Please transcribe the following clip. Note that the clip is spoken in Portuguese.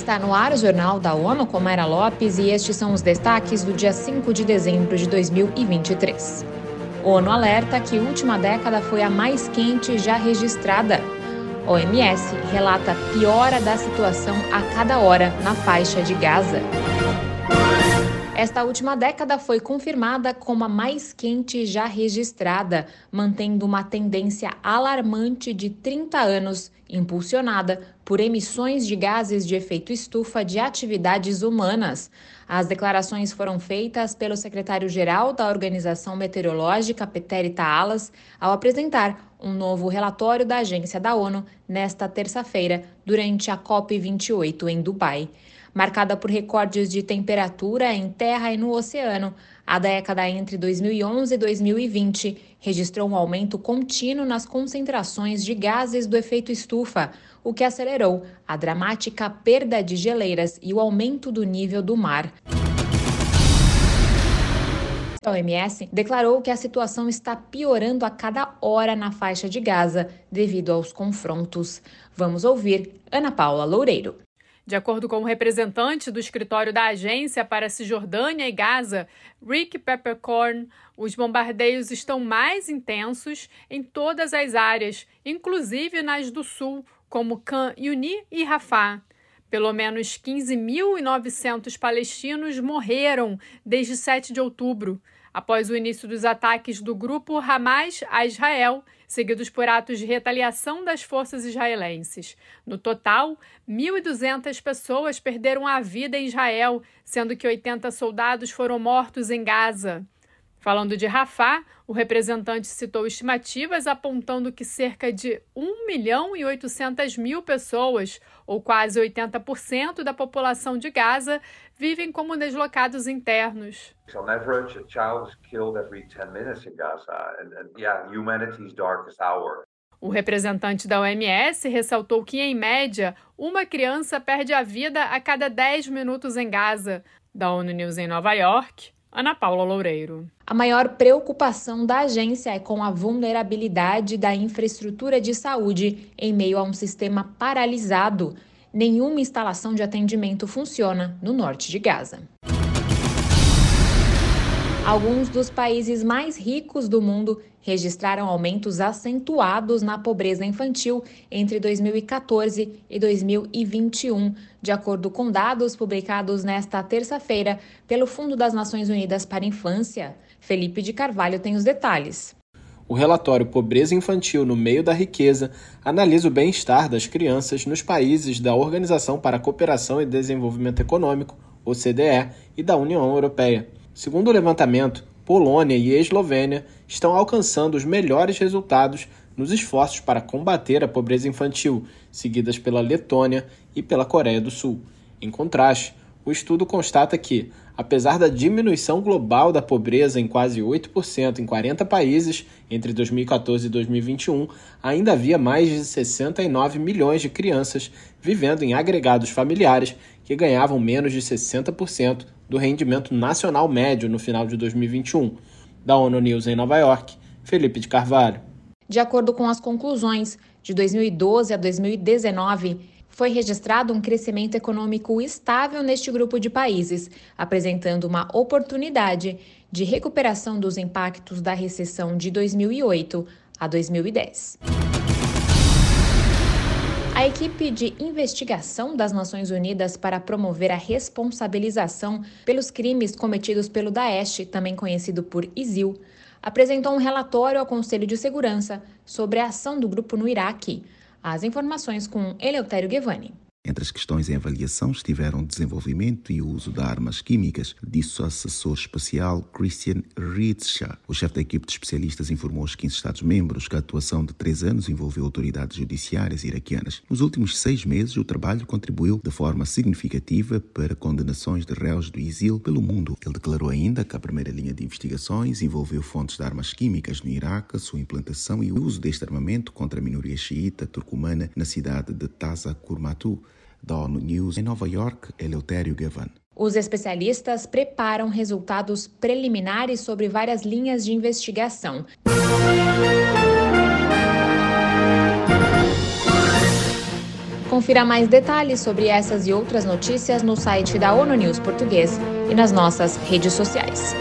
Está no ar o Jornal da ONU com Mayra Lopes e estes são os destaques do dia 5 de dezembro de 2023. ONU alerta que a última década foi a mais quente já registrada. OMS relata piora da situação a cada hora na faixa de Gaza. Esta última década foi confirmada como a mais quente já registrada, mantendo uma tendência alarmante de 30 anos, impulsionada por emissões de gases de efeito estufa de atividades humanas. As declarações foram feitas pelo secretário-geral da Organização Meteorológica, Peter Taalas, ao apresentar um novo relatório da agência da ONU nesta terça-feira, durante a COP28 em Dubai marcada por recordes de temperatura em terra e no oceano. A década entre 2011 e 2020 registrou um aumento contínuo nas concentrações de gases do efeito estufa, o que acelerou a dramática perda de geleiras e o aumento do nível do mar. A OMS declarou que a situação está piorando a cada hora na faixa de Gaza devido aos confrontos. Vamos ouvir Ana Paula Loureiro. De acordo com o representante do escritório da agência para Cisjordânia e Gaza, Rick Peppercorn, os bombardeios estão mais intensos em todas as áreas, inclusive nas do sul, como Khan Yuni e Rafah. Pelo menos 15.900 palestinos morreram desde 7 de outubro após o início dos ataques do grupo Hamas a Israel, seguidos por atos de retaliação das forças israelenses. No total, 1.200 pessoas perderam a vida em Israel, sendo que 80 soldados foram mortos em Gaza. Falando de Rafah, o representante citou estimativas apontando que cerca de 1 milhão e 800 mil pessoas, ou quase 80% da população de Gaza, vivem como deslocados internos. On average, a child is killed every 10 minutes in Gaza, and, and yeah, humanity's darkest hour. O representante da OMS ressaltou que, em média, uma criança perde a vida a cada 10 minutos em Gaza. Da ONU News em Nova York, Ana Paula Loureiro. A maior preocupação da agência é com a vulnerabilidade da infraestrutura de saúde em meio a um sistema paralisado. Nenhuma instalação de atendimento funciona no norte de Gaza. Alguns dos países mais ricos do mundo registraram aumentos acentuados na pobreza infantil entre 2014 e 2021, de acordo com dados publicados nesta terça-feira pelo Fundo das Nações Unidas para a Infância. Felipe de Carvalho tem os detalhes. O relatório Pobreza Infantil no Meio da Riqueza analisa o bem-estar das crianças nos países da Organização para a Cooperação e Desenvolvimento Econômico, OCDE, e da União Europeia. Segundo o levantamento, Polônia e Eslovênia estão alcançando os melhores resultados nos esforços para combater a pobreza infantil, seguidas pela Letônia e pela Coreia do Sul. Em contraste, o estudo constata que, apesar da diminuição global da pobreza em quase 8% em 40 países entre 2014 e 2021, ainda havia mais de 69 milhões de crianças vivendo em agregados familiares que ganhavam menos de 60% do rendimento nacional médio no final de 2021. Da ONU News em Nova York, Felipe de Carvalho. De acordo com as conclusões, de 2012 a 2019, foi registrado um crescimento econômico estável neste grupo de países, apresentando uma oportunidade de recuperação dos impactos da recessão de 2008 a 2010. A equipe de investigação das Nações Unidas para promover a responsabilização pelos crimes cometidos pelo Daesh, também conhecido por ISIL, apresentou um relatório ao Conselho de Segurança sobre a ação do grupo no Iraque. As informações com Eleutério Guevani. Entre as questões em avaliação estiveram o desenvolvimento e o uso de armas químicas, disse o assessor especial Christian Ritscha. O chefe da equipe de especialistas informou aos 15 Estados-membros que a atuação de três anos envolveu autoridades judiciárias iraquianas. Nos últimos seis meses, o trabalho contribuiu de forma significativa para condenações de réus do ISIL pelo mundo. Ele declarou ainda que a primeira linha de investigações envolveu fontes de armas químicas no Iraque, sua implantação e o uso deste armamento contra a minoria xiita turcomana na cidade de Taza Kurmatu da ONU News em Nova York, Eleutério Gavan. Os especialistas preparam resultados preliminares sobre várias linhas de investigação. Confira mais detalhes sobre essas e outras notícias no site da ONU News Português e nas nossas redes sociais.